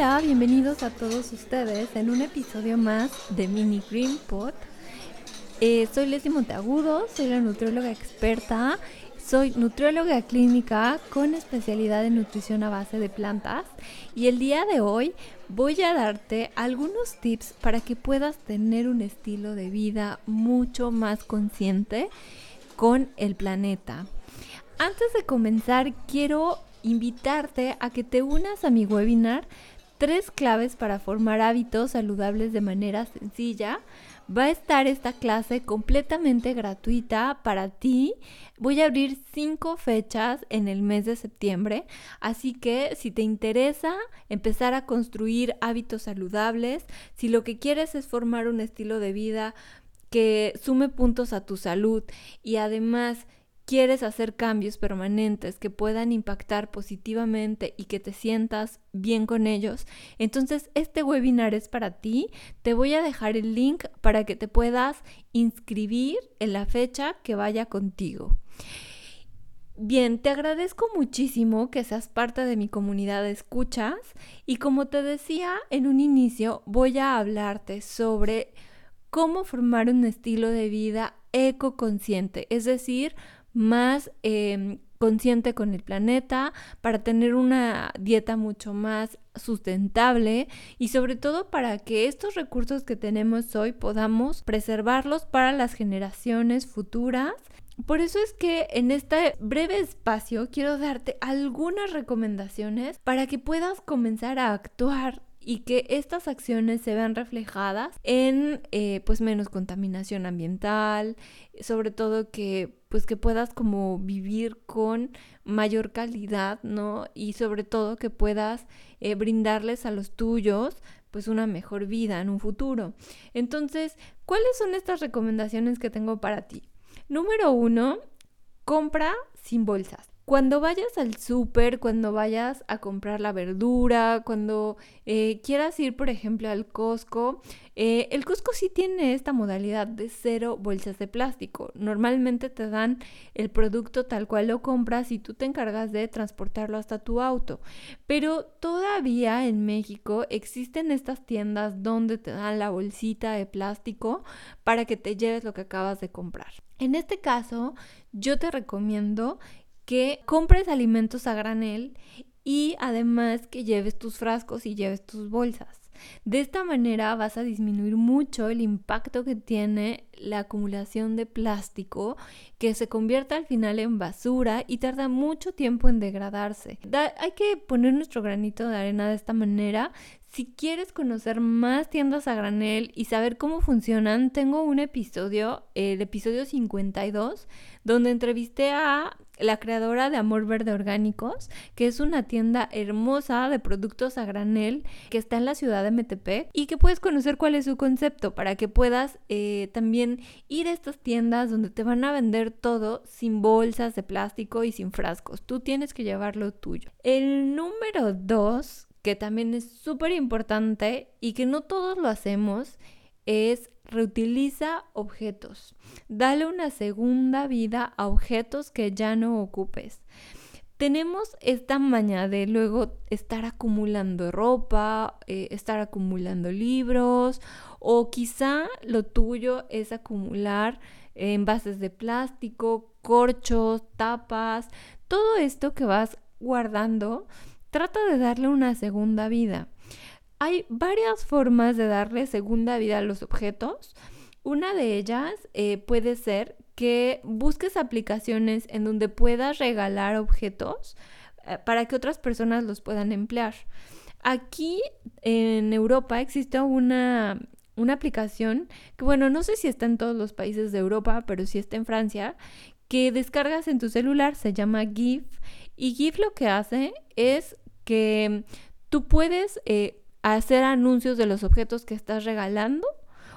Hola, bienvenidos a todos ustedes en un episodio más de Mini Green Pot. Eh, soy Leslie Monteagudo, soy la nutrióloga experta, soy nutrióloga clínica con especialidad en nutrición a base de plantas y el día de hoy voy a darte algunos tips para que puedas tener un estilo de vida mucho más consciente con el planeta. Antes de comenzar, quiero invitarte a que te unas a mi webinar Tres claves para formar hábitos saludables de manera sencilla. Va a estar esta clase completamente gratuita para ti. Voy a abrir cinco fechas en el mes de septiembre, así que si te interesa empezar a construir hábitos saludables, si lo que quieres es formar un estilo de vida que sume puntos a tu salud y además quieres hacer cambios permanentes que puedan impactar positivamente y que te sientas bien con ellos, entonces este webinar es para ti. Te voy a dejar el link para que te puedas inscribir en la fecha que vaya contigo. Bien, te agradezco muchísimo que seas parte de mi comunidad de escuchas y como te decía en un inicio, voy a hablarte sobre cómo formar un estilo de vida ecoconsciente, es decir, más em, consciente con el planeta, para tener una dieta mucho más sustentable y sobre todo para que estos recursos que tenemos hoy podamos preservarlos para las generaciones futuras. Por eso es que en este breve espacio quiero darte algunas recomendaciones para que puedas comenzar a actuar y que estas acciones se vean reflejadas en eh, pues menos contaminación ambiental, sobre todo que pues que puedas como vivir con mayor calidad, ¿no? Y sobre todo que puedas eh, brindarles a los tuyos pues una mejor vida en un futuro. Entonces, ¿cuáles son estas recomendaciones que tengo para ti? Número uno, compra sin bolsas. Cuando vayas al súper, cuando vayas a comprar la verdura, cuando eh, quieras ir, por ejemplo, al Costco, eh, el Costco sí tiene esta modalidad de cero bolsas de plástico. Normalmente te dan el producto tal cual lo compras y tú te encargas de transportarlo hasta tu auto. Pero todavía en México existen estas tiendas donde te dan la bolsita de plástico para que te lleves lo que acabas de comprar. En este caso, yo te recomiendo que compres alimentos a granel y además que lleves tus frascos y lleves tus bolsas. De esta manera vas a disminuir mucho el impacto que tiene la acumulación de plástico que se convierte al final en basura y tarda mucho tiempo en degradarse. hay que poner nuestro granito de arena de esta manera. Si quieres conocer más tiendas a granel y saber cómo funcionan, tengo un episodio, el episodio 52, donde entrevisté a la creadora de Amor Verde Orgánicos, que es una tienda hermosa de productos a granel que está en la ciudad de Metepec y que puedes conocer cuál es su concepto para que puedas eh, también ir a estas tiendas donde te van a vender todo sin bolsas de plástico y sin frascos. Tú tienes que llevar lo tuyo. El número dos, que también es súper importante y que no todos lo hacemos, es reutiliza objetos. Dale una segunda vida a objetos que ya no ocupes. Tenemos esta maña de luego estar acumulando ropa, eh, estar acumulando libros o quizá lo tuyo es acumular envases de plástico, corchos, tapas, todo esto que vas guardando, trata de darle una segunda vida. Hay varias formas de darle segunda vida a los objetos. Una de ellas eh, puede ser que busques aplicaciones en donde puedas regalar objetos eh, para que otras personas los puedan emplear. Aquí en Europa existe una, una aplicación que, bueno, no sé si está en todos los países de Europa, pero sí está en Francia, que descargas en tu celular, se llama GIF. Y GIF lo que hace es que tú puedes eh, hacer anuncios de los objetos que estás regalando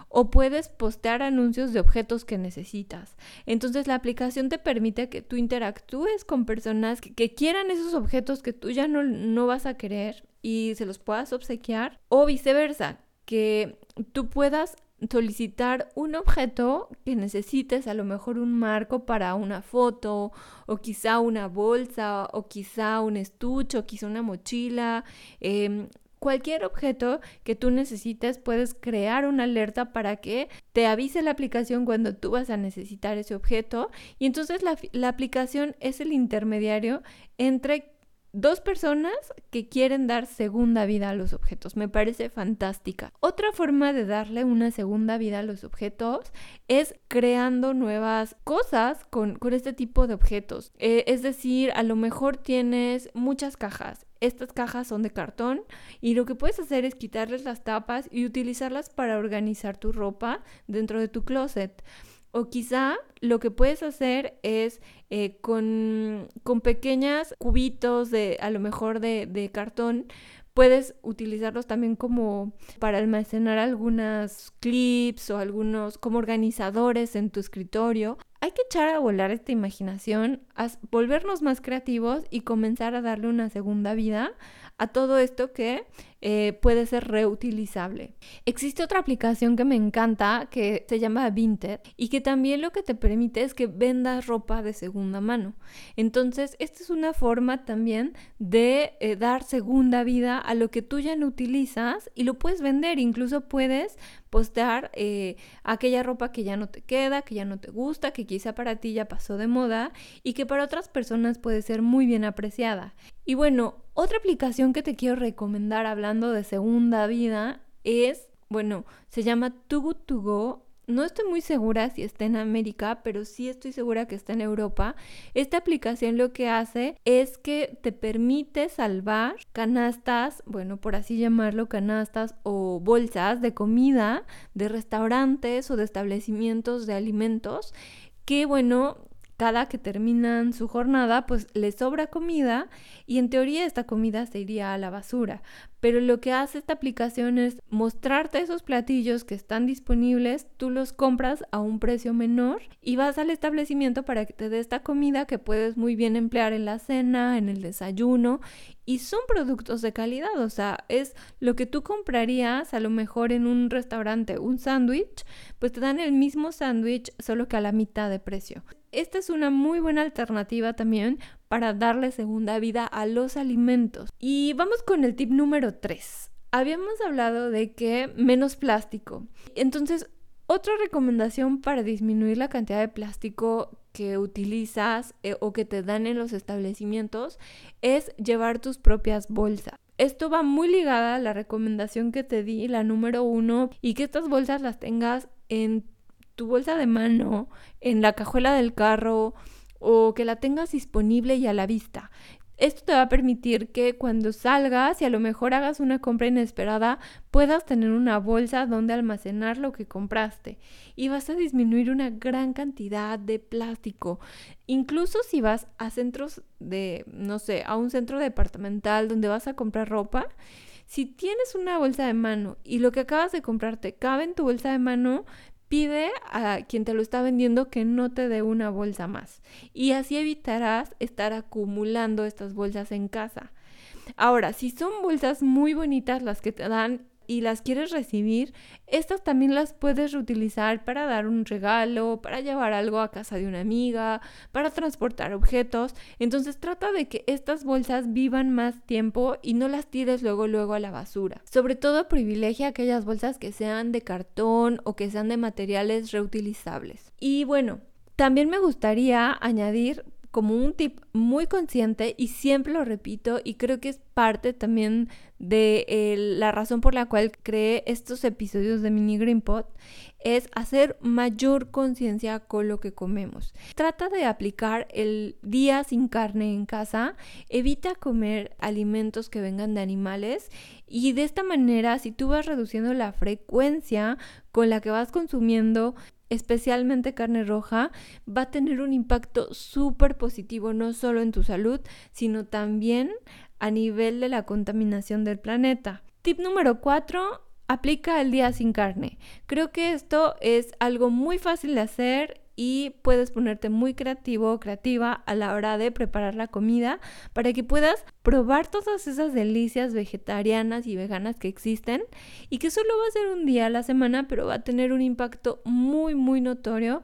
o puedes postear anuncios de objetos que necesitas. Entonces la aplicación te permite que tú interactúes con personas que, quieran esos objetos que tú ya no, no vas a querer y se los puedas obsequiar o viceversa, que tú puedas solicitar un objeto que necesites, a lo mejor un marco para una foto, o quizá una bolsa, o quizá un estuche, o quizá una mochila, eh, cualquier objeto que tú necesites, puedes crear una alerta para que te avise la aplicación cuando tú vas a necesitar ese objeto. Y entonces la aplicación es el intermediario entre dos personas que quieren dar segunda vida a los objetos. Me parece fantástica. Otra forma de darle una segunda vida a los objetos es creando nuevas cosas con, este tipo de objetos. Eh, es decir, a lo mejor tienes muchas cajas. Estas cajas son de cartón y lo que puedes hacer es quitarles las tapas y utilizarlas para organizar tu ropa dentro de tu closet. O quizá lo que puedes hacer es eh, con, con pequeños cubitos de, a lo mejor de, de cartón, puedes utilizarlos también como para almacenar algunas clips o algunos como organizadores en tu escritorio. Hay que a volar esta imaginación, a volvernos más creativos y comenzar a darle una segunda vida a todo esto que eh, puede ser reutilizable. Existe otra aplicación que me encanta que se llama Vinted y que también lo que te permite es que vendas ropa de segunda mano. Entonces, esta es una forma también de eh, dar segunda vida a lo que tú ya no utilizas y lo puedes vender. Incluso puedes postear eh, aquella ropa que ya no te queda, que ya no te gusta, que quizá para ti ya pasó de moda y que para otras personas puede ser muy bien apreciada. Y bueno, otra aplicación que te quiero recomendar hablando de segunda vida es, bueno, se llama Good To Go. No estoy muy segura si está en América, pero sí estoy segura que está en Europa. Esta aplicación lo que hace es que te permite salvar canastas, bueno, por así llamarlo, canastas o bolsas de comida de restaurantes o de establecimientos de alimentos que, bueno, cada que terminan su jornada, pues les sobra comida y en teoría esta comida se iría a la basura. Pero lo que hace esta aplicación es mostrarte esos platillos que están disponibles, tú los compras a un precio menor y vas al establecimiento para que te dé esta comida que puedes muy bien emplear en la cena, en el desayuno y son productos de calidad, o sea, es lo que tú comprarías a lo mejor en un restaurante, un sándwich, pues te dan el mismo sándwich solo que a la mitad de precio. Esta es una muy buena alternativa también para darle segunda vida a los alimentos. Y vamos con el tip número 3. Habíamos hablado de que menos plástico. Entonces, otra recomendación para disminuir la cantidad de plástico que utilizas eh, o que te dan en los establecimientos es llevar tus propias bolsas. Esto va muy ligada a la recomendación que te di, la número uno, y que estas bolsas las tengas en tu bolsa de mano, en la cajuela del carro o que la tengas disponible y a la vista. Esto te va a permitir que cuando salgas y a lo mejor hagas una compra inesperada, puedas tener una bolsa donde almacenar lo que compraste y vas a disminuir una gran cantidad de plástico. Incluso si vas a centros de, no sé, a un centro departamental donde vas a comprar ropa, si tienes una bolsa de mano y lo que acabas de comprarte cabe en tu bolsa de mano, pide a quien te lo está vendiendo que no te dé una bolsa más. Y así evitarás estar acumulando estas bolsas en casa. Ahora, si son bolsas muy bonitas las que te dan y las quieres recibir, estas también las puedes reutilizar para dar un regalo, para llevar algo a casa de una amiga, para transportar objetos. Entonces trata de que estas bolsas vivan más tiempo y no las tires luego luego a la basura. Sobre todo privilegia aquellas bolsas que sean de cartón o que sean de materiales reutilizables. Y bueno, también me gustaría añadir como un tip muy consciente y siempre lo repito y creo que es parte también de la razón por la cual creé estos episodios de Mini Green Pot es hacer mayor conciencia con lo que comemos. Trata de aplicar el día sin carne en casa, evita comer alimentos que vengan de animales y de esta manera si tú vas reduciendo la frecuencia con la que vas consumiendo especialmente carne roja, va a tener un impacto súper positivo no solo en tu salud, sino también a nivel de la contaminación del planeta. Tip número 4, aplica el día sin carne. Creo que esto es algo muy fácil de hacer y puedes ponerte muy creativo o creativa a la hora de preparar la comida para que puedas probar todas esas delicias vegetarianas y veganas que existen y que solo va a ser un día a la semana pero va a tener un impacto muy muy notorio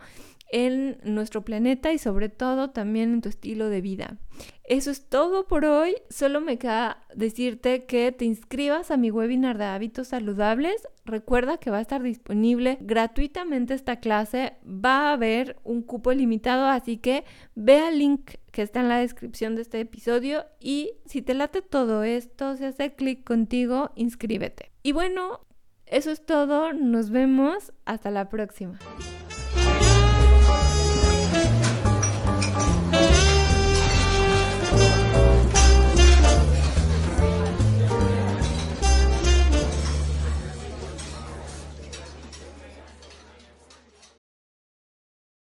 en nuestro planeta y sobre todo también en tu estilo de vida. Eso es todo por hoy. Solo me queda decirte que te inscribas a mi webinar de hábitos saludables. Recuerda que va a estar disponible gratuitamente esta clase. Va a haber un cupo limitado, así que ve al link que está en la descripción de este episodio y si te late todo esto, si hace clic contigo, inscríbete. Y bueno, eso es todo. Nos vemos. Hasta la próxima.